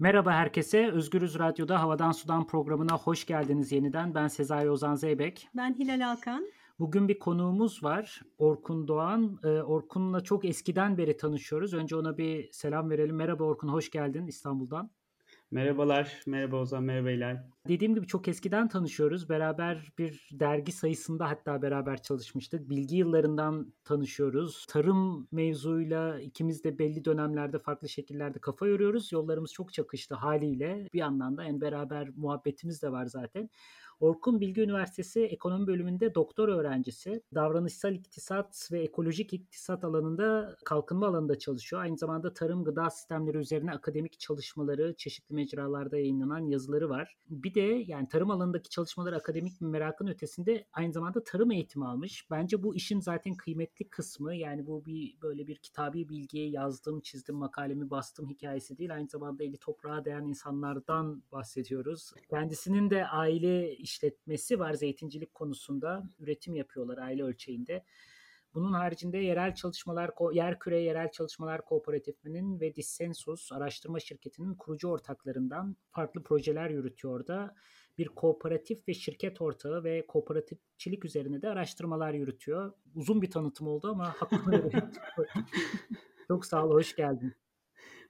Merhaba herkese. Özgürüz Radyo'da Havadan Sudan programına hoş geldiniz yeniden. Ben Sezai Ozan Zeybek. Ben Hilal Alkan. Bugün bir konuğumuz var. Orkun Doğan. Ee, Orkun'la çok eskiden beri tanışıyoruz. Önce ona bir selam verelim. Merhaba Orkun, hoş geldin İstanbul'dan. Merhabalar, merhaba Ozan, merhaba Hilal. Dediğim gibi çok eskiden tanışıyoruz. Beraber bir dergi sayısında hatta beraber çalışmıştık. Bilgi yıllarından tanışıyoruz. Tarım mevzuyla ikimiz de belli dönemlerde farklı şekillerde kafa yoruyoruz. Yollarımız çok çakıştı haliyle. Bir yandan da en beraber muhabbetimiz de var zaten. Orkun Bilgi Üniversitesi Ekonomi Bölümünde doktor öğrencisi. Davranışsal iktisat ve ekolojik iktisat alanında kalkınma alanında çalışıyor. Aynı zamanda tarım gıda sistemleri üzerine akademik çalışmaları, çeşitli mecralarda yayınlanan yazıları var. Bir de yani tarım alanındaki çalışmaları akademik merakın ötesinde aynı zamanda tarım eğitimi almış. Bence bu işin zaten kıymetli kısmı. Yani bu bir böyle bir kitabi bilgiye yazdım, çizdim, makalemi bastım hikayesi değil. Aynı zamanda eli toprağa değen insanlardan bahsediyoruz. Kendisinin de aile işletmesi var zeytincilik konusunda. Üretim yapıyorlar aile ölçeğinde. Bunun haricinde yerel çalışmalar, Yerküre Yerel Çalışmalar Kooperatifinin ve Dissensus araştırma şirketinin kurucu ortaklarından farklı projeler yürütüyor da bir kooperatif ve şirket ortağı ve kooperatifçilik üzerine de araştırmalar yürütüyor. Uzun bir tanıtım oldu ama hakkını Çok sağ ol, hoş geldin.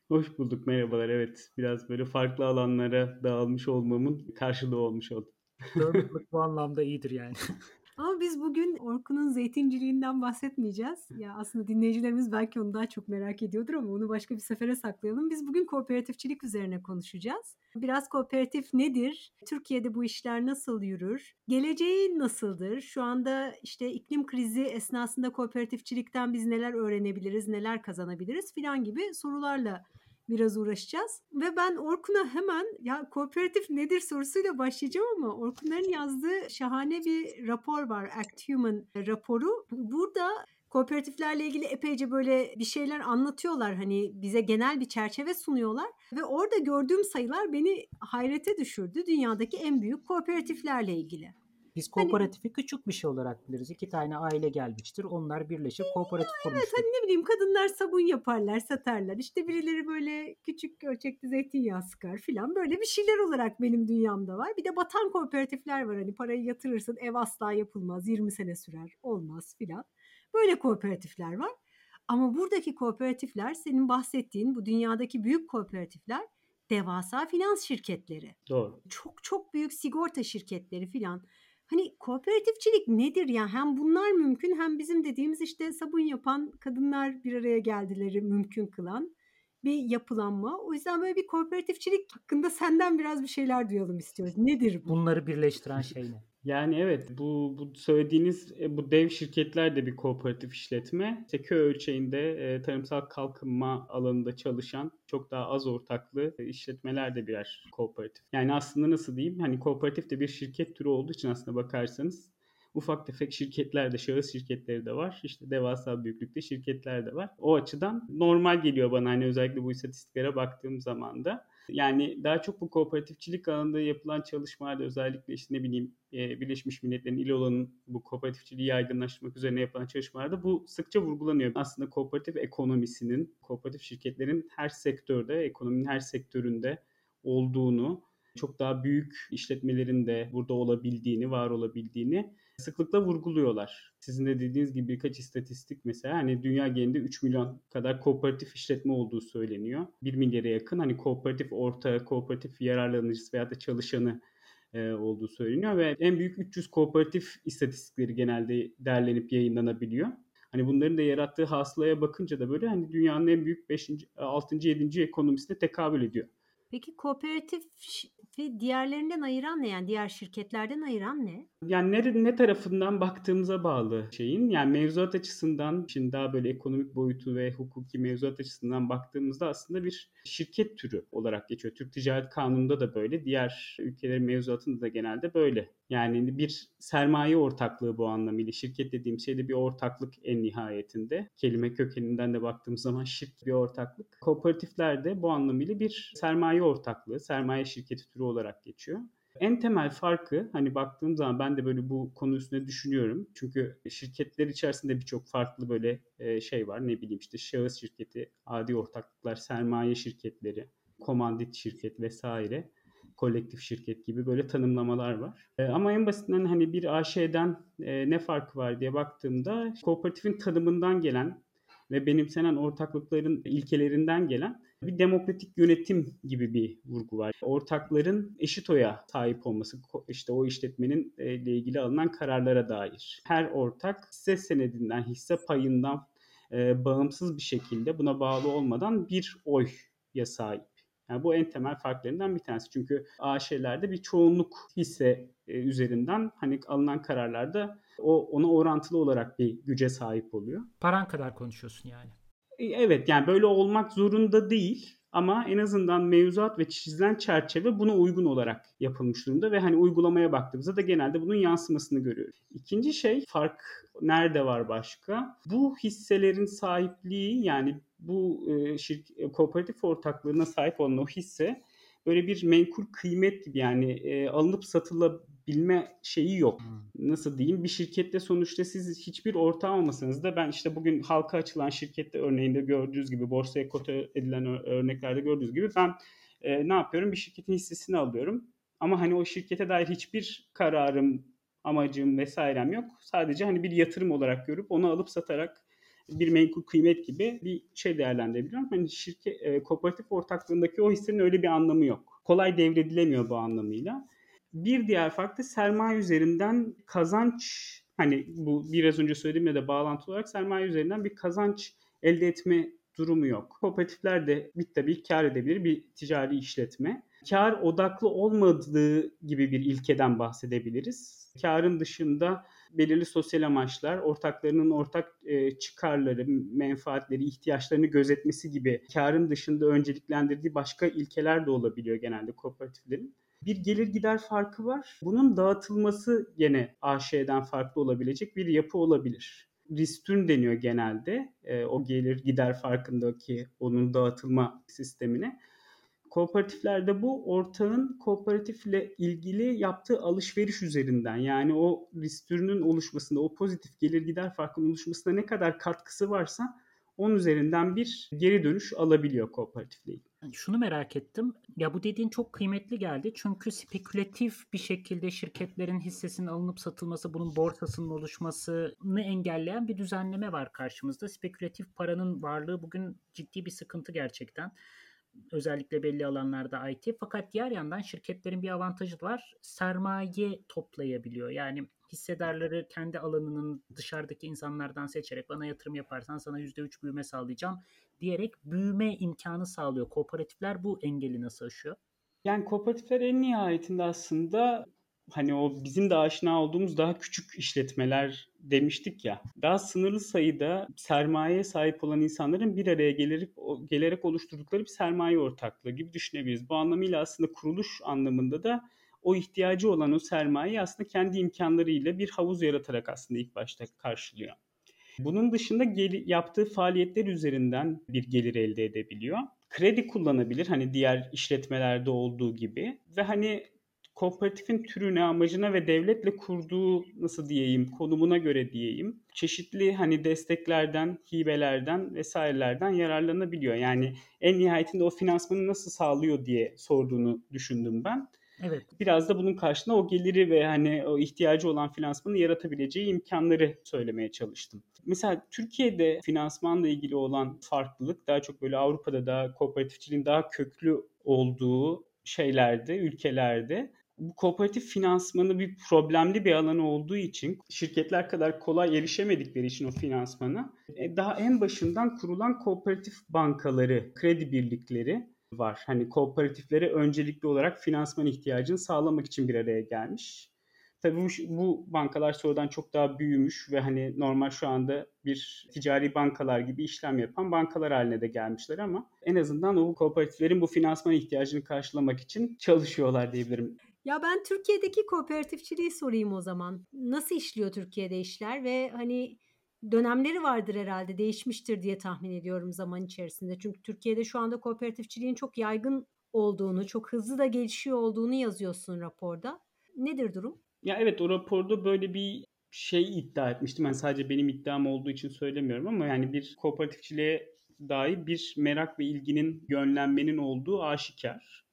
Hoş bulduk, merhabalar. Evet, biraz böyle farklı alanlara dağılmış olmamın karşılığı olmuş oldu. Dağınıklık bu anlamda iyidir yani. Ama biz bugün Orkun'un zeytinciliğinden bahsetmeyeceğiz. Ya aslında dinleyicilerimiz belki onu daha çok merak ediyordur ama onu başka bir sefere saklayalım. Biz bugün kooperatifçilik üzerine konuşacağız. Biraz kooperatif nedir? Türkiye'de bu işler nasıl yürür? Geleceği nasıldır? Şu anda işte iklim krizi esnasında kooperatifçilikten biz neler öğrenebiliriz, neler kazanabiliriz filan gibi sorularla biraz uğraşacağız. Ve ben Orkun'a hemen ya kooperatif nedir sorusuyla başlayacağım ama Orkunların yazdığı şahane bir rapor var. Act Human raporu. Burada kooperatiflerle ilgili epeyce böyle bir şeyler anlatıyorlar. Hani bize genel bir çerçeve sunuyorlar ve orada gördüğüm sayılar beni hayrete düşürdü. Dünyadaki en büyük kooperatiflerle ilgili. Biz hani kooperatifi hani, küçük bir şey olarak biliriz. İki tane aile gelmiştir. Onlar birleşip kooperatif kurmuştur. Evet hani ne bileyim kadınlar sabun yaparlar, satarlar. İşte birileri böyle küçük ölçekli zeytinyağı sıkar filan. Böyle bir şeyler olarak benim dünyamda var. Bir de batan kooperatifler var. Hani parayı yatırırsın ev asla yapılmaz. 20 sene sürer. Olmaz filan. Böyle kooperatifler var. Ama buradaki kooperatifler senin bahsettiğin bu dünyadaki büyük kooperatifler devasa finans şirketleri. Doğru. Çok çok büyük sigorta şirketleri filan. Hani kooperatifçilik nedir ya? Hem bunlar mümkün hem bizim dediğimiz işte sabun yapan kadınlar bir araya geldileri mümkün kılan bir yapılanma. O yüzden böyle bir kooperatifçilik hakkında senden biraz bir şeyler duyalım istiyoruz. Nedir bu? Bunları birleştiren şey ne? Yani evet bu, bu söylediğiniz e, bu dev şirketler de bir kooperatif işletme. İşte ölçeğinde e, tarımsal kalkınma alanında çalışan çok daha az ortaklı işletmeler de birer kooperatif. Yani aslında nasıl diyeyim hani kooperatif de bir şirket türü olduğu için aslında bakarsanız ufak tefek şirketler de, şahıs şirketleri de var. İşte devasa büyüklükte şirketler de var. O açıdan normal geliyor bana hani özellikle bu istatistiklere baktığım zaman da. Yani daha çok bu kooperatifçilik alanında yapılan çalışmalarda özellikle işte ne bileyim e, Birleşmiş Milletler'in İLO'nun bu kooperatifçiliği yaygınlaştırmak üzerine yapılan çalışmalarda bu sıkça vurgulanıyor. Aslında kooperatif ekonomisinin, kooperatif şirketlerin her sektörde, ekonominin her sektöründe olduğunu, çok daha büyük işletmelerin de burada olabildiğini, var olabildiğini sıklıkla vurguluyorlar. Sizin de dediğiniz gibi birkaç istatistik mesela hani dünya genelinde 3 milyon kadar kooperatif işletme olduğu söyleniyor. 1 milyara yakın hani kooperatif ortağı, kooperatif yararlanıcısı veya da çalışanı e, olduğu söyleniyor ve en büyük 300 kooperatif istatistikleri genelde derlenip yayınlanabiliyor. Hani bunların da yarattığı hasılaya bakınca da böyle hani dünyanın en büyük 5. 6. 7. ekonomisine tekabül ediyor. Peki kooperatifi diğerlerinden ayıran ne? Yani diğer şirketlerden ayıran ne? Yani ne, ne tarafından baktığımıza bağlı şeyin. Yani mevzuat açısından, şimdi daha böyle ekonomik boyutu ve hukuki mevzuat açısından baktığımızda aslında bir şirket türü olarak geçiyor. Türk Ticaret Kanunu'nda da böyle, diğer ülkelerin mevzuatında da genelde böyle. Yani bir sermaye ortaklığı bu anlamıyla. Şirket dediğim şey de bir ortaklık en nihayetinde. Kelime kökeninden de baktığımız zaman şirk bir ortaklık. Kooperatifler de bu anlamıyla bir sermaye ortaklığı, sermaye şirketi türü olarak geçiyor. En temel farkı hani baktığım zaman ben de böyle bu konu üstüne düşünüyorum. Çünkü şirketler içerisinde birçok farklı böyle e, şey var. Ne bileyim işte şahıs şirketi, adi ortaklıklar, sermaye şirketleri, komandit şirket vesaire kolektif şirket gibi böyle tanımlamalar var. E, ama en basitinden hani bir AŞ'den e, ne farkı var diye baktığımda kooperatifin tanımından gelen ve benimsenen ortaklıkların ilkelerinden gelen bir demokratik yönetim gibi bir vurgu var. Ortakların eşit oya sahip olması, işte o işletmenin e, ile ilgili alınan kararlara dair. Her ortak hisse senedinden, hisse payından e, bağımsız bir şekilde buna bağlı olmadan bir oya sahip. Yani bu en temel farklarından bir tanesi. Çünkü AŞ'lerde bir çoğunluk hisse e, üzerinden hani alınan kararlarda o ona orantılı olarak bir güce sahip oluyor. Paran kadar konuşuyorsun yani. E, evet yani böyle olmak zorunda değil ama en azından mevzuat ve çizilen çerçeve buna uygun olarak yapılmış durumda ve hani uygulamaya baktığımızda da genelde bunun yansımasını görüyoruz. İkinci şey fark nerede var başka? Bu hisselerin sahipliği yani bu e, şirk, kooperatif ortaklığına sahip olan o hisse böyle bir menkul kıymet gibi yani e, alınıp satılabilme şeyi yok. Hmm. Nasıl diyeyim? Bir şirkette sonuçta siz hiçbir ortağı olmasanız da ben işte bugün halka açılan şirkette örneğinde gördüğünüz gibi borsaya kota edilen örneklerde gördüğünüz gibi ben e, ne yapıyorum? Bir şirketin hissesini alıyorum. Ama hani o şirkete dair hiçbir kararım, amacım vesairem yok. Sadece hani bir yatırım olarak görüp onu alıp satarak bir menkul kıymet gibi bir şey değerlendirebiliyorum. Hani şirket e, kooperatif ortaklığındaki o hissenin öyle bir anlamı yok. Kolay devredilemiyor bu anlamıyla. Bir diğer fark da sermaye üzerinden kazanç hani bu biraz önce söylediğimle de bağlantı olarak sermaye üzerinden bir kazanç elde etme durumu yok. Kooperatifler de bir tabii kar edebilir bir ticari işletme. Kar odaklı olmadığı gibi bir ilkeden bahsedebiliriz. Karın dışında belirli sosyal amaçlar, ortaklarının ortak e, çıkarları, menfaatleri, ihtiyaçlarını gözetmesi gibi karın dışında önceliklendirdiği başka ilkeler de olabiliyor genelde kooperatiflerin. Bir gelir gider farkı var. Bunun dağıtılması gene AŞ'den farklı olabilecek bir yapı olabilir. Ristürn deniyor genelde e, o gelir gider farkındaki onun dağıtılma sistemine. Kooperatiflerde bu ortağın kooperatifle ilgili yaptığı alışveriş üzerinden yani o risk türünün oluşmasında o pozitif gelir gider farkının oluşmasında ne kadar katkısı varsa onun üzerinden bir geri dönüş alabiliyor kooperatifle. Şunu merak ettim. Ya bu dediğin çok kıymetli geldi. Çünkü spekülatif bir şekilde şirketlerin hissesinin alınıp satılması, bunun borsasının oluşmasını engelleyen bir düzenleme var karşımızda. Spekülatif paranın varlığı bugün ciddi bir sıkıntı gerçekten özellikle belli alanlarda IT. Fakat diğer yandan şirketlerin bir avantajı var. Sermaye toplayabiliyor. Yani hissedarları kendi alanının dışarıdaki insanlardan seçerek bana yatırım yaparsan sana %3 büyüme sağlayacağım diyerek büyüme imkanı sağlıyor. Kooperatifler bu engeli nasıl aşıyor? Yani kooperatifler en nihayetinde aslında hani o bizim de aşina olduğumuz daha küçük işletmeler demiştik ya. Daha sınırlı sayıda sermayeye sahip olan insanların bir araya gelerek gelerek oluşturdukları bir sermaye ortaklığı gibi düşünebiliriz. Bu anlamıyla aslında kuruluş anlamında da o ihtiyacı olan o sermayeyi aslında kendi imkanlarıyla bir havuz yaratarak aslında ilk başta karşılıyor. Bunun dışında gel- yaptığı faaliyetler üzerinden bir gelir elde edebiliyor. Kredi kullanabilir hani diğer işletmelerde olduğu gibi ve hani kooperatifin türüne, amacına ve devletle kurduğu nasıl diyeyim, konumuna göre diyeyim, çeşitli hani desteklerden, hibelerden vesairelerden yararlanabiliyor. Yani en nihayetinde o finansmanı nasıl sağlıyor diye sorduğunu düşündüm ben. Evet. Biraz da bunun karşısında o geliri ve hani o ihtiyacı olan finansmanı yaratabileceği imkanları söylemeye çalıştım. Mesela Türkiye'de finansmanla ilgili olan farklılık daha çok böyle Avrupa'da da kooperatifçiliğin daha köklü olduğu şeylerde, ülkelerde bu kooperatif finansmanı bir problemli bir alan olduğu için şirketler kadar kolay erişemedikleri için o finansmana e, daha en başından kurulan kooperatif bankaları, kredi birlikleri var. Hani kooperatiflere öncelikli olarak finansman ihtiyacını sağlamak için bir araya gelmiş. Tabii bu, bu bankalar sonradan çok daha büyümüş ve hani normal şu anda bir ticari bankalar gibi işlem yapan bankalar haline de gelmişler ama en azından o kooperatiflerin bu finansman ihtiyacını karşılamak için çalışıyorlar diyebilirim. Ya ben Türkiye'deki kooperatifçiliği sorayım o zaman. Nasıl işliyor Türkiye'de işler ve hani dönemleri vardır herhalde değişmiştir diye tahmin ediyorum zaman içerisinde. Çünkü Türkiye'de şu anda kooperatifçiliğin çok yaygın olduğunu, çok hızlı da gelişiyor olduğunu yazıyorsun raporda. Nedir durum? Ya evet o raporda böyle bir şey iddia etmiştim. Ben sadece benim iddiam olduğu için söylemiyorum ama yani bir kooperatifçiliğe dair bir merak ve ilginin, yönlenmenin olduğu aşikar.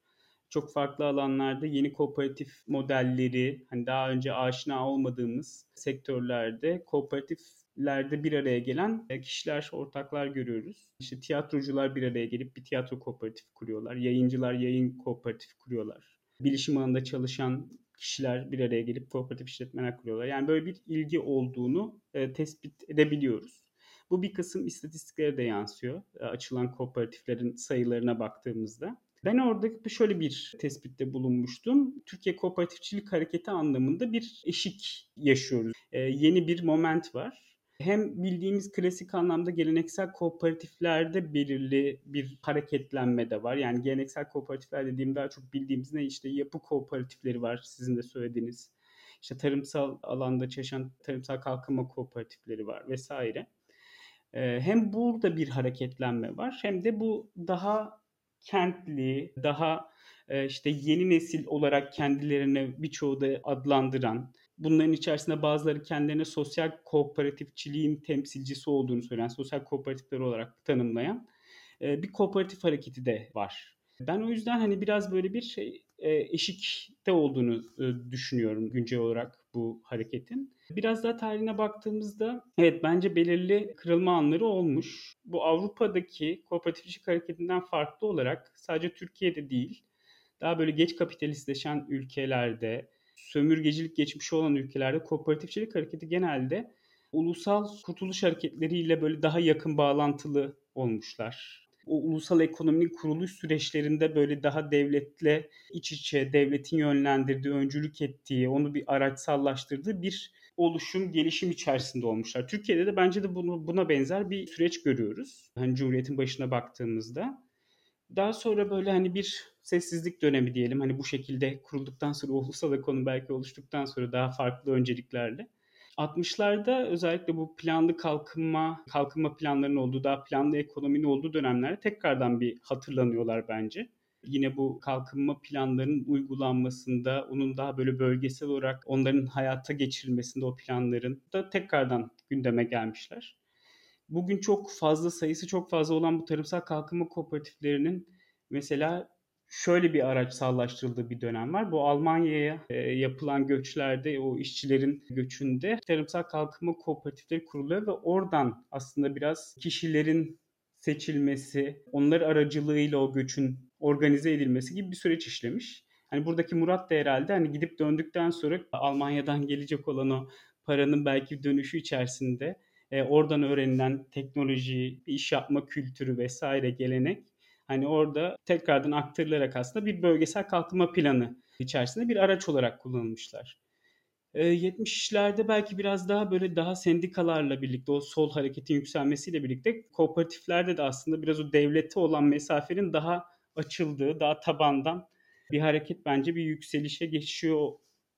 Çok farklı alanlarda yeni kooperatif modelleri, hani daha önce aşina olmadığımız sektörlerde kooperatiflerde bir araya gelen kişiler, ortaklar görüyoruz. İşte tiyatrocular bir araya gelip bir tiyatro kooperatif kuruyorlar. Yayıncılar yayın kooperatif kuruyorlar. Bilişim alanında çalışan kişiler bir araya gelip kooperatif işletmeler kuruyorlar. Yani böyle bir ilgi olduğunu e, tespit edebiliyoruz. Bu bir kısım istatistiklere de yansıyor. E, açılan kooperatiflerin sayılarına baktığımızda. Ben orada şöyle bir tespitte bulunmuştum. Türkiye Kooperatifçilik Hareketi anlamında bir eşik yaşıyoruz. E, yeni bir moment var. Hem bildiğimiz klasik anlamda geleneksel kooperatiflerde belirli bir hareketlenme de var. Yani geleneksel kooperatifler dediğim daha çok bildiğimiz ne işte yapı kooperatifleri var sizin de söylediğiniz. İşte tarımsal alanda çalışan tarımsal kalkınma kooperatifleri var vesaire. Ee, hem burada bir hareketlenme var hem de bu daha kentli, daha e, işte yeni nesil olarak kendilerine birçoğu da adlandıran, bunların içerisinde bazıları kendilerine sosyal kooperatifçiliğin temsilcisi olduğunu söyleyen, sosyal kooperatifler olarak tanımlayan e, bir kooperatif hareketi de var. Ben o yüzden hani biraz böyle bir şey e, eşikte olduğunu düşünüyorum güncel olarak bu hareketin. Biraz daha tarihine baktığımızda evet bence belirli kırılma anları olmuş. Bu Avrupa'daki kooperatifçilik hareketinden farklı olarak sadece Türkiye'de değil, daha böyle geç kapitalistleşen ülkelerde, sömürgecilik geçmişi olan ülkelerde kooperatifçilik hareketi genelde ulusal kurtuluş hareketleriyle böyle daha yakın bağlantılı olmuşlar o ulusal ekonominin kuruluş süreçlerinde böyle daha devletle iç içe, devletin yönlendirdiği, öncülük ettiği, onu bir araçsallaştırdığı bir oluşum, gelişim içerisinde olmuşlar. Türkiye'de de bence de bunu, buna benzer bir süreç görüyoruz. Hani Cumhuriyet'in başına baktığımızda. Daha sonra böyle hani bir sessizlik dönemi diyelim. Hani bu şekilde kurulduktan sonra ulusal ekonomi belki oluştuktan sonra daha farklı önceliklerle 60'larda özellikle bu planlı kalkınma, kalkınma planlarının olduğu, daha planlı ekonominin olduğu dönemlerde tekrardan bir hatırlanıyorlar bence. Yine bu kalkınma planlarının uygulanmasında, onun daha böyle bölgesel olarak onların hayata geçirilmesinde o planların da tekrardan gündeme gelmişler. Bugün çok fazla sayısı çok fazla olan bu tarımsal kalkınma kooperatiflerinin mesela şöyle bir araç sallaştırıldığı bir dönem var. Bu Almanya'ya e, yapılan göçlerde o işçilerin göçünde tarımsal kalkınma kooperatifleri kuruluyor ve oradan aslında biraz kişilerin seçilmesi, onlar aracılığıyla o göçün organize edilmesi gibi bir süreç işlemiş. Hani buradaki Murat da herhalde hani gidip döndükten sonra Almanya'dan gelecek olan o paranın belki dönüşü içerisinde e, oradan öğrenilen teknoloji, iş yapma kültürü vesaire gelenek Hani orada tekrardan aktarılarak aslında bir bölgesel kalkınma planı içerisinde bir araç olarak kullanılmışlar. 70'lerde ee, belki biraz daha böyle daha sendikalarla birlikte o sol hareketin yükselmesiyle birlikte kooperatiflerde de aslında biraz o devlete olan mesafenin daha açıldığı, daha tabandan bir hareket bence bir yükselişe geçiyor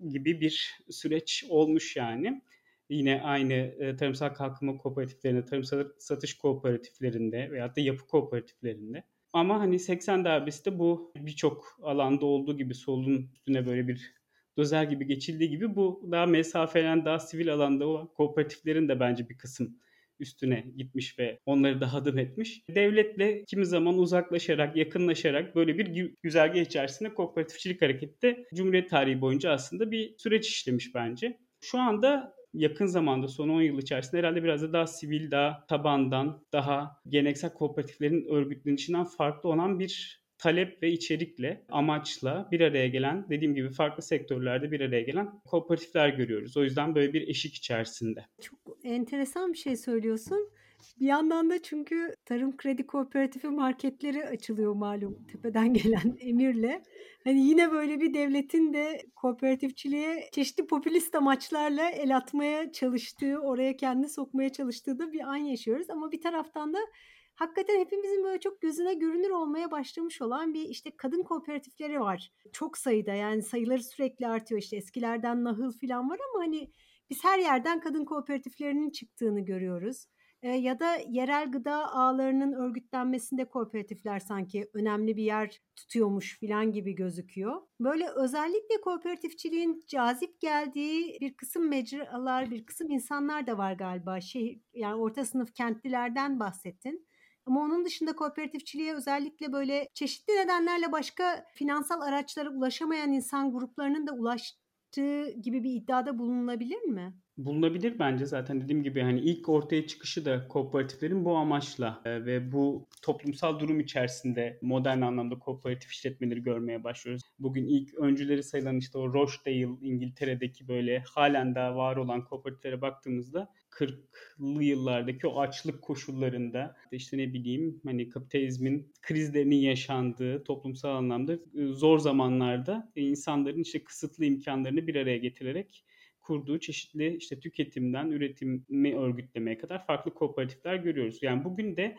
gibi bir süreç olmuş yani. Yine aynı e, tarımsal kalkınma kooperatiflerinde, tarımsal satış kooperatiflerinde veyahut da yapı kooperatiflerinde ama hani 80 darbesi de bu birçok alanda olduğu gibi solun üstüne böyle bir dozer gibi geçildiği gibi bu daha mesafelen daha sivil alanda olan kooperatiflerin de bence bir kısım üstüne gitmiş ve onları da hadım etmiş. Devletle kimi zaman uzaklaşarak, yakınlaşarak böyle bir güzergah içerisinde kooperatifçilik hareketi de Cumhuriyet tarihi boyunca aslında bir süreç işlemiş bence. Şu anda yakın zamanda son 10 yıl içerisinde herhalde biraz da daha sivil, daha tabandan, daha geleneksel kooperatiflerin örgütlenişinden farklı olan bir talep ve içerikle, amaçla bir araya gelen, dediğim gibi farklı sektörlerde bir araya gelen kooperatifler görüyoruz. O yüzden böyle bir eşik içerisinde. Çok enteresan bir şey söylüyorsun. Bir yandan da çünkü Tarım Kredi Kooperatifi marketleri açılıyor malum tepeden gelen emirle. Hani yine böyle bir devletin de kooperatifçiliğe çeşitli popülist amaçlarla el atmaya çalıştığı, oraya kendini sokmaya çalıştığı da bir an yaşıyoruz. Ama bir taraftan da hakikaten hepimizin böyle çok gözüne görünür olmaya başlamış olan bir işte kadın kooperatifleri var. Çok sayıda yani sayıları sürekli artıyor işte eskilerden nahıl falan var ama hani biz her yerden kadın kooperatiflerinin çıktığını görüyoruz ya da yerel gıda ağlarının örgütlenmesinde kooperatifler sanki önemli bir yer tutuyormuş filan gibi gözüküyor. Böyle özellikle kooperatifçiliğin cazip geldiği bir kısım mecralar, bir kısım insanlar da var galiba. Şey yani orta sınıf kentlilerden bahsettin. Ama onun dışında kooperatifçiliğe özellikle böyle çeşitli nedenlerle başka finansal araçlara ulaşamayan insan gruplarının da ulaştığı gibi bir iddiada bulunulabilir mi? Bulunabilir bence zaten dediğim gibi hani ilk ortaya çıkışı da kooperatiflerin bu amaçla e, ve bu toplumsal durum içerisinde modern anlamda kooperatif işletmeleri görmeye başlıyoruz. Bugün ilk öncüleri sayılan işte o Rochdale İngiltere'deki böyle halen daha var olan kooperatiflere baktığımızda 40'lı yıllardaki o açlık koşullarında işte ne bileyim hani kapitalizmin krizlerinin yaşandığı toplumsal anlamda e, zor zamanlarda insanların işte kısıtlı imkanlarını bir araya getirerek kurduğu çeşitli işte tüketimden üretimi örgütlemeye kadar farklı kooperatifler görüyoruz. Yani bugün de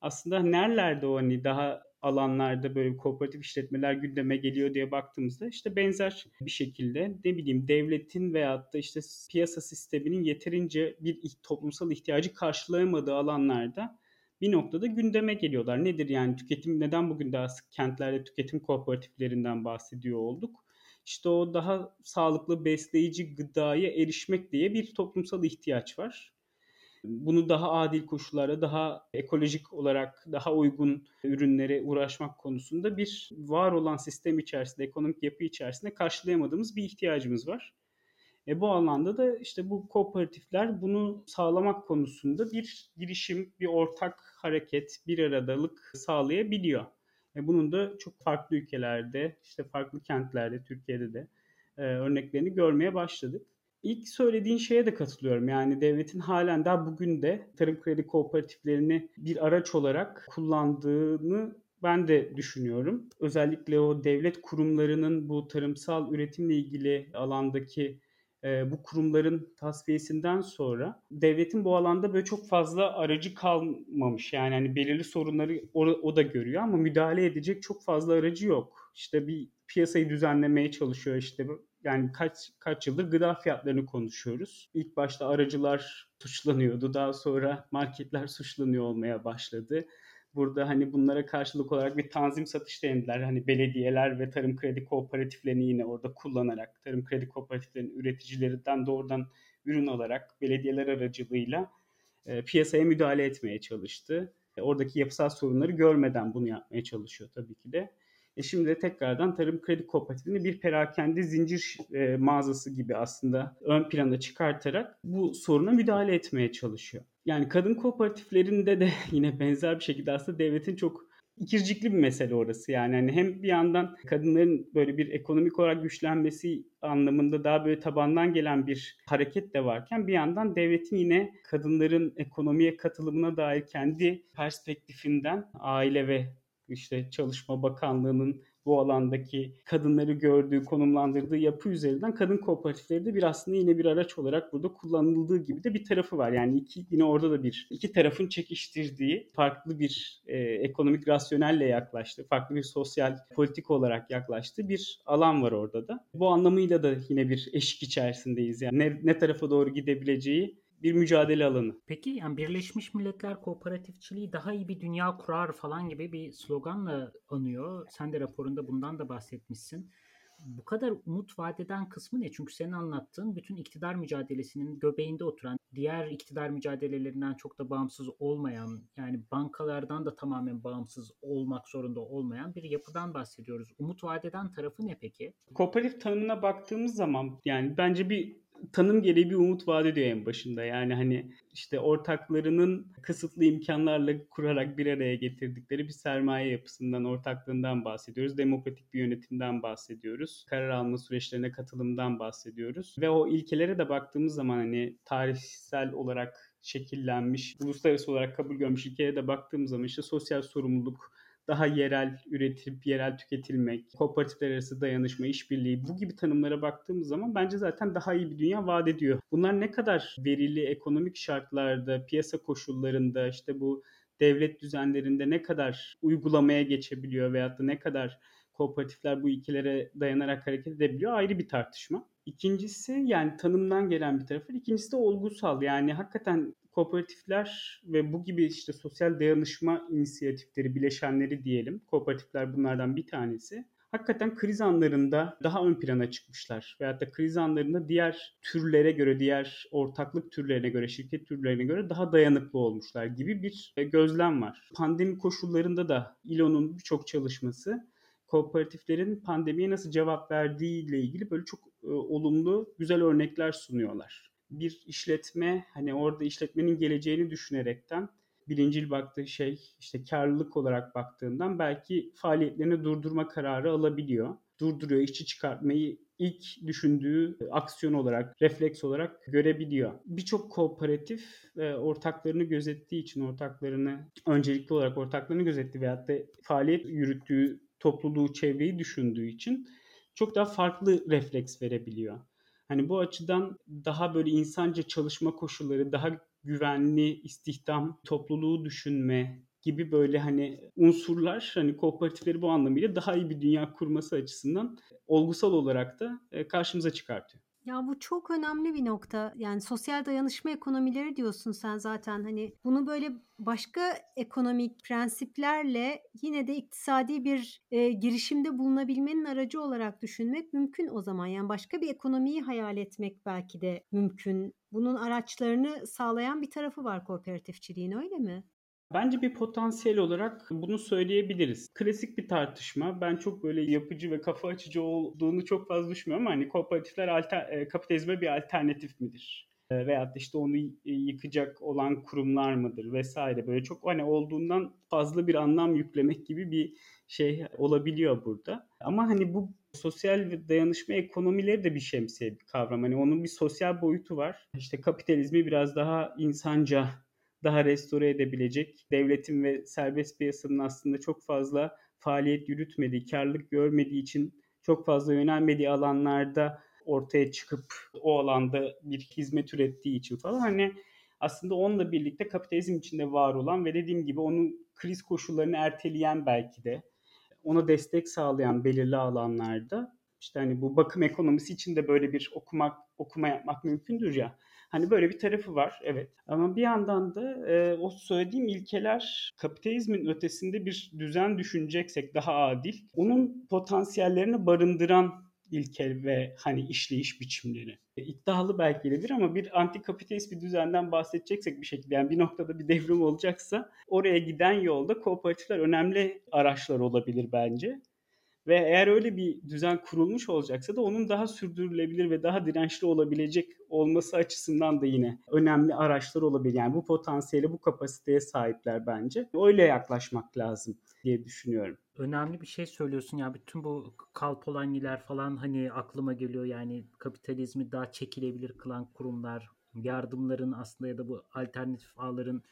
aslında nerelerde o hani daha alanlarda böyle kooperatif işletmeler gündeme geliyor diye baktığımızda işte benzer bir şekilde ne bileyim devletin veyahut da işte piyasa sisteminin yeterince bir toplumsal ihtiyacı karşılayamadığı alanlarda bir noktada gündeme geliyorlar. Nedir yani tüketim neden bugün daha sık kentlerde tüketim kooperatiflerinden bahsediyor olduk? İşte o daha sağlıklı besleyici gıdaya erişmek diye bir toplumsal ihtiyaç var. Bunu daha adil koşullarda, daha ekolojik olarak daha uygun ürünlere uğraşmak konusunda bir var olan sistem içerisinde, ekonomik yapı içerisinde karşılayamadığımız bir ihtiyacımız var. E bu alanda da işte bu kooperatifler bunu sağlamak konusunda bir girişim, bir ortak hareket, bir aradalık sağlayabiliyor. E, bunun da çok farklı ülkelerde, işte farklı kentlerde, Türkiye'de de e, örneklerini görmeye başladık. İlk söylediğin şeye de katılıyorum. Yani devletin halen daha bugün de tarım kredi kooperatiflerini bir araç olarak kullandığını ben de düşünüyorum. Özellikle o devlet kurumlarının bu tarımsal üretimle ilgili alandaki e, bu kurumların tasfiyesinden sonra devletin bu alanda böyle çok fazla aracı kalmamış. Yani hani belirli sorunları o, o da görüyor ama müdahale edecek çok fazla aracı yok. İşte bir piyasayı düzenlemeye çalışıyor işte yani kaç kaç yıldır gıda fiyatlarını konuşuyoruz. İlk başta aracılar suçlanıyordu. Daha sonra marketler suçlanıyor olmaya başladı. Burada hani bunlara karşılık olarak bir tanzim satış denediler. Hani belediyeler ve tarım kredi kooperatiflerini yine orada kullanarak tarım kredi kooperatiflerinin üreticilerinden doğrudan ürün alarak belediyeler aracılığıyla e, piyasaya müdahale etmeye çalıştı. E, oradaki yapısal sorunları görmeden bunu yapmaya çalışıyor tabii ki de. E şimdi de tekrardan tarım kredi kooperatifini bir perakende zincir e, mağazası gibi aslında ön plana çıkartarak bu soruna müdahale etmeye çalışıyor. Yani kadın kooperatiflerinde de yine benzer bir şekilde aslında devletin çok ikircikli bir mesele orası yani. yani hem bir yandan kadınların böyle bir ekonomik olarak güçlenmesi anlamında daha böyle tabandan gelen bir hareket de varken bir yandan devletin yine kadınların ekonomiye katılımına dair kendi perspektifinden aile ve işte Çalışma Bakanlığı'nın bu alandaki kadınları gördüğü, konumlandırdığı yapı üzerinden kadın kooperatifleri de bir aslında yine bir araç olarak burada kullanıldığı gibi de bir tarafı var. Yani iki, yine orada da bir iki tarafın çekiştirdiği farklı bir e, ekonomik rasyonelle yaklaştığı, farklı bir sosyal politik olarak yaklaştığı bir alan var orada da. Bu anlamıyla da yine bir eşik içerisindeyiz. Yani ne, ne tarafa doğru gidebileceği bir mücadele alanı. Peki yani Birleşmiş Milletler Kooperatifçiliği daha iyi bir dünya kurar falan gibi bir sloganla anıyor. Sen de raporunda bundan da bahsetmişsin. Bu kadar umut vadeden kısmı ne? Çünkü senin anlattığın bütün iktidar mücadelesinin göbeğinde oturan, diğer iktidar mücadelelerinden çok da bağımsız olmayan, yani bankalardan da tamamen bağımsız olmak zorunda olmayan bir yapıdan bahsediyoruz. Umut vadeden tarafı ne peki? Kooperatif tanımına baktığımız zaman yani bence bir tanım gereği bir umut vaat ediyor en başında. Yani hani işte ortaklarının kısıtlı imkanlarla kurarak bir araya getirdikleri bir sermaye yapısından, ortaklığından bahsediyoruz. Demokratik bir yönetimden bahsediyoruz. Karar alma süreçlerine katılımdan bahsediyoruz. Ve o ilkelere de baktığımız zaman hani tarihsel olarak şekillenmiş, uluslararası olarak kabul görmüş ilkelere de baktığımız zaman işte sosyal sorumluluk, daha yerel üretip yerel tüketilmek, kooperatifler arası dayanışma, işbirliği bu gibi tanımlara baktığımız zaman bence zaten daha iyi bir dünya vaat ediyor. Bunlar ne kadar verili ekonomik şartlarda, piyasa koşullarında işte bu devlet düzenlerinde ne kadar uygulamaya geçebiliyor veyahut da ne kadar kooperatifler bu ilkelere dayanarak hareket edebiliyor ayrı bir tartışma. İkincisi yani tanımdan gelen bir tarafı. İkincisi de olgusal. Yani hakikaten kooperatifler ve bu gibi işte sosyal dayanışma inisiyatifleri, bileşenleri diyelim. Kooperatifler bunlardan bir tanesi. hakikaten kriz anlarında daha ön plana çıkmışlar. Veyahut da kriz anlarında diğer türlere göre, diğer ortaklık türlerine göre, şirket türlerine göre daha dayanıklı olmuşlar gibi bir e, gözlem var. Pandemi koşullarında da İLO'nun birçok çalışması kooperatiflerin pandemiye nasıl cevap verdiği ile ilgili böyle çok e, olumlu, güzel örnekler sunuyorlar. Bir işletme hani orada işletmenin geleceğini düşünerekten birincil baktığı şey işte karlılık olarak baktığından belki faaliyetlerini durdurma kararı alabiliyor. Durduruyor, işçi çıkartmayı ilk düşündüğü aksiyon olarak, refleks olarak görebiliyor. Birçok kooperatif e, ortaklarını gözettiği için ortaklarını öncelikli olarak ortaklarını gözettiği veyahut da faaliyet yürüttüğü topluluğu, çevreyi düşündüğü için çok daha farklı refleks verebiliyor. Hani bu açıdan daha böyle insanca çalışma koşulları, daha güvenli istihdam, topluluğu düşünme gibi böyle hani unsurlar hani kooperatifleri bu anlamıyla daha iyi bir dünya kurması açısından olgusal olarak da e, karşımıza çıkartıyor. Ya bu çok önemli bir nokta. Yani sosyal dayanışma ekonomileri diyorsun sen zaten hani bunu böyle başka ekonomik prensiplerle yine de iktisadi bir e, girişimde bulunabilmenin aracı olarak düşünmek mümkün o zaman. Yani başka bir ekonomiyi hayal etmek belki de mümkün. Bunun araçlarını sağlayan bir tarafı var kooperatifçiliğin öyle mi? Bence bir potansiyel olarak bunu söyleyebiliriz. Klasik bir tartışma. Ben çok böyle yapıcı ve kafa açıcı olduğunu çok fazla düşünmüyorum ama hani kooperatifler alter, e, kapitalizme bir alternatif midir? E, veyahut da işte onu yıkacak olan kurumlar mıdır vesaire böyle çok hani olduğundan fazla bir anlam yüklemek gibi bir şey olabiliyor burada. Ama hani bu sosyal dayanışma ekonomileri de bir şemsiye bir kavram. Hani onun bir sosyal boyutu var. İşte kapitalizmi biraz daha insanca daha restore edebilecek, devletin ve serbest piyasanın aslında çok fazla faaliyet yürütmediği, karlılık görmediği için çok fazla yönelmediği alanlarda ortaya çıkıp o alanda bir hizmet ürettiği için falan hani aslında onunla birlikte kapitalizm içinde var olan ve dediğim gibi onun kriz koşullarını erteleyen belki de ona destek sağlayan belirli alanlarda işte hani bu bakım ekonomisi için de böyle bir okumak okuma yapmak mümkündür ya. Hani böyle bir tarafı var evet. Ama bir yandan da e, o söylediğim ilkeler kapitalizmin ötesinde bir düzen düşüneceksek daha adil. Onun potansiyellerini barındıran ilkel ve hani işleyiş biçimleri. E, iddialı belki dedir ama bir antikapitalist bir düzenden bahsedeceksek bir şekilde yani bir noktada bir devrim olacaksa oraya giden yolda kooperatifler önemli araçlar olabilir bence. Ve eğer öyle bir düzen kurulmuş olacaksa da onun daha sürdürülebilir ve daha dirençli olabilecek olması açısından da yine önemli araçlar olabilir. Yani bu potansiyeli, bu kapasiteye sahipler bence. Öyle yaklaşmak lazım diye düşünüyorum. Önemli bir şey söylüyorsun ya bütün bu kalpolanyiler falan hani aklıma geliyor yani kapitalizmi daha çekilebilir kılan kurumlar, yardımların aslında ya da bu alternatif ağların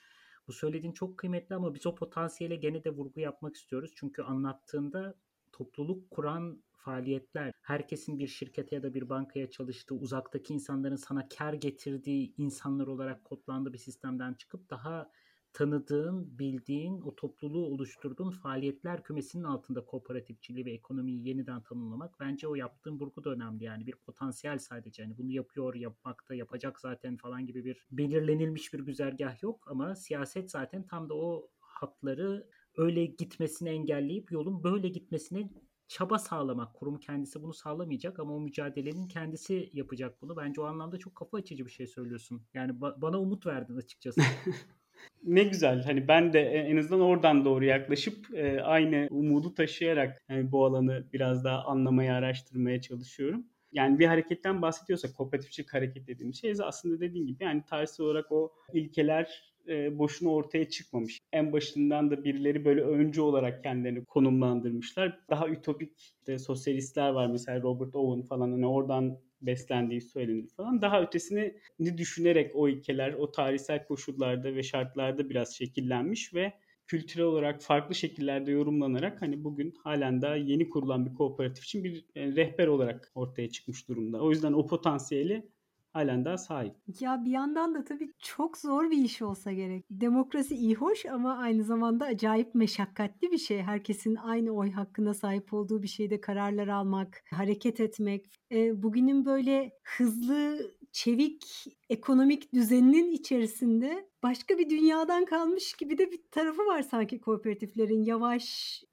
bu söylediğin çok kıymetli ama biz o potansiyele gene de vurgu yapmak istiyoruz. Çünkü anlattığında topluluk kuran faaliyetler, herkesin bir şirkete ya da bir bankaya çalıştığı, uzaktaki insanların sana kar getirdiği insanlar olarak kodlandığı bir sistemden çıkıp daha tanıdığın, bildiğin, o topluluğu oluşturduğun faaliyetler kümesinin altında kooperatifçiliği ve ekonomiyi yeniden tanımlamak. Bence o yaptığın vurgu da önemli yani bir potansiyel sadece. Yani bunu yapıyor, yapmakta, yapacak zaten falan gibi bir belirlenilmiş bir güzergah yok ama siyaset zaten tam da o hatları öyle gitmesini engelleyip yolun böyle gitmesine çaba sağlamak. Kurum kendisi bunu sağlamayacak ama o mücadelenin kendisi yapacak bunu. Bence o anlamda çok kafa açıcı bir şey söylüyorsun. Yani ba- bana umut verdin açıkçası. ne güzel. Hani ben de en azından oradan doğru yaklaşıp e, aynı umudu taşıyarak yani bu alanı biraz daha anlamaya, araştırmaya çalışıyorum. Yani bir hareketten bahsediyorsak kooperatifçilik hareket dediğimiz şey aslında dediğim gibi yani tarihsel olarak o ilkeler e, boşuna ortaya çıkmamış. En başından da birileri böyle öncü olarak kendilerini konumlandırmışlar. Daha ütopik işte sosyalistler var mesela Robert Owen falan hani oradan beslendiği söylenir falan. Daha ötesini düşünerek o ilkeler o tarihsel koşullarda ve şartlarda biraz şekillenmiş ve kültürel olarak farklı şekillerde yorumlanarak hani bugün halen daha yeni kurulan bir kooperatif için bir e, rehber olarak ortaya çıkmış durumda. O yüzden o potansiyeli halen daha sahip. Ya bir yandan da tabii çok zor bir iş olsa gerek. Demokrasi iyi hoş ama aynı zamanda acayip meşakkatli bir şey. Herkesin aynı oy hakkına sahip olduğu bir şeyde kararlar almak, hareket etmek. E, bugünün böyle hızlı çevik ekonomik düzeninin içerisinde başka bir dünyadan kalmış gibi de bir tarafı var sanki kooperatiflerin. Yavaş,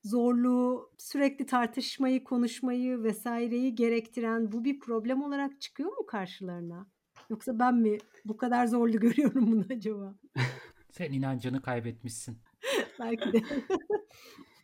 zorlu, sürekli tartışmayı, konuşmayı vesaireyi gerektiren bu bir problem olarak çıkıyor mu karşılarına? Yoksa ben mi bu kadar zorlu görüyorum bunu acaba? Sen inancını kaybetmişsin. Belki de.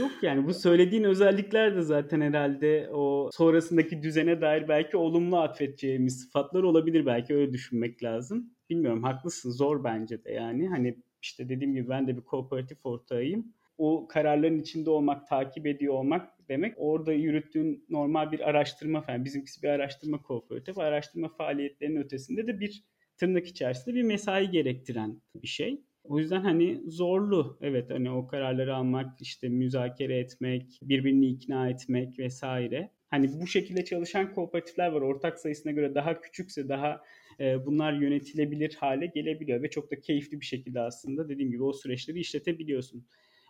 Yok yani bu söylediğin özellikler de zaten herhalde o sonrasındaki düzene dair belki olumlu atfedeceğimiz sıfatlar olabilir belki öyle düşünmek lazım. Bilmiyorum haklısın zor bence de yani hani işte dediğim gibi ben de bir kooperatif ortağıyım. O kararların içinde olmak, takip ediyor olmak demek orada yürüttüğün normal bir araştırma falan. Bizimkisi bir araştırma kooperatif. Araştırma faaliyetlerinin ötesinde de bir tırnak içerisinde bir mesai gerektiren bir şey. O yüzden hani zorlu evet hani o kararları almak işte müzakere etmek birbirini ikna etmek vesaire. Hani bu şekilde çalışan kooperatifler var ortak sayısına göre daha küçükse daha e, bunlar yönetilebilir hale gelebiliyor ve çok da keyifli bir şekilde aslında dediğim gibi o süreçleri işletebiliyorsun.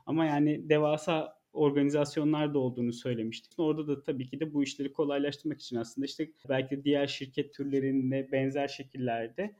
Ama yani devasa organizasyonlar da olduğunu söylemiştik. Orada da tabii ki de bu işleri kolaylaştırmak için aslında işte belki diğer şirket türlerinde benzer şekillerde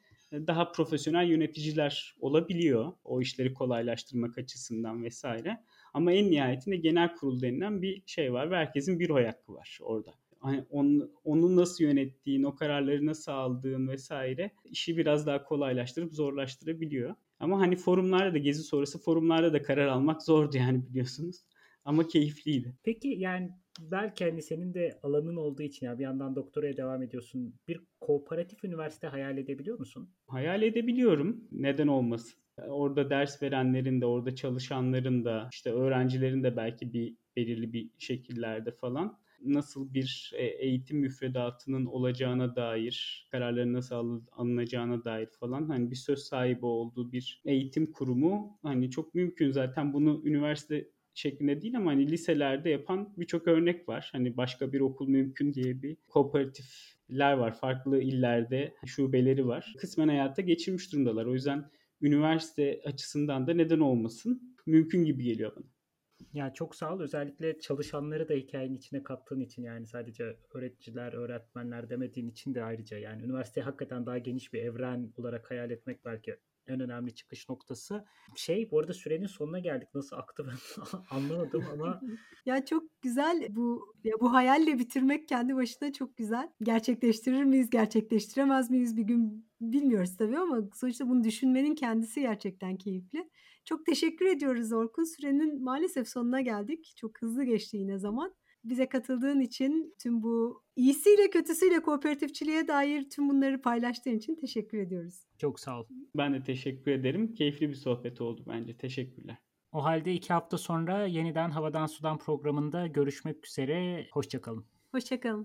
daha profesyonel yöneticiler olabiliyor o işleri kolaylaştırmak açısından vesaire. Ama en nihayetinde genel kurul denilen bir şey var ve herkesin bir oy hakkı var orada. Hani onu, onu nasıl yönettiğin, o kararları nasıl aldığın vesaire işi biraz daha kolaylaştırıp zorlaştırabiliyor. Ama hani forumlarda da gezi sonrası forumlarda da karar almak zordu yani biliyorsunuz. Ama keyifliydi. Peki yani belki hani senin de alanın olduğu için ya bir yandan doktoraya devam ediyorsun. Bir kooperatif üniversite hayal edebiliyor musun? Hayal edebiliyorum. Neden olmasın? Orada ders verenlerin de, orada çalışanların da, işte öğrencilerin de belki bir belirli bir şekillerde falan nasıl bir e, eğitim müfredatının olacağına dair, kararların nasıl alınacağına dair falan hani bir söz sahibi olduğu bir eğitim kurumu hani çok mümkün zaten bunu üniversite şeklinde değil ama hani liselerde yapan birçok örnek var. Hani başka bir okul mümkün diye bir kooperatifler var. Farklı illerde şubeleri var. Kısmen hayata geçirmiş durumdalar. O yüzden üniversite açısından da neden olmasın mümkün gibi geliyor bana. Ya çok sağ ol. Özellikle çalışanları da hikayenin içine kattığın için yani sadece öğreticiler, öğretmenler demediğin için de ayrıca yani üniversiteyi hakikaten daha geniş bir evren olarak hayal etmek belki en önemli çıkış noktası. Şey bu arada sürenin sonuna geldik. Nasıl aktı ben anlamadım ama. ya çok güzel bu ya bu hayalle bitirmek kendi başına çok güzel. Gerçekleştirir miyiz, gerçekleştiremez miyiz bir gün bilmiyoruz tabii ama sonuçta bunu düşünmenin kendisi gerçekten keyifli. Çok teşekkür ediyoruz Orkun. Sürenin maalesef sonuna geldik. Çok hızlı geçti yine zaman bize katıldığın için tüm bu iyisiyle kötüsüyle kooperatifçiliğe dair tüm bunları paylaştığın için teşekkür ediyoruz. Çok sağ ol. Ben de teşekkür ederim. Keyifli bir sohbet oldu bence. Teşekkürler. O halde iki hafta sonra yeniden Havadan Sudan programında görüşmek üzere. Hoşçakalın. Hoşçakalın.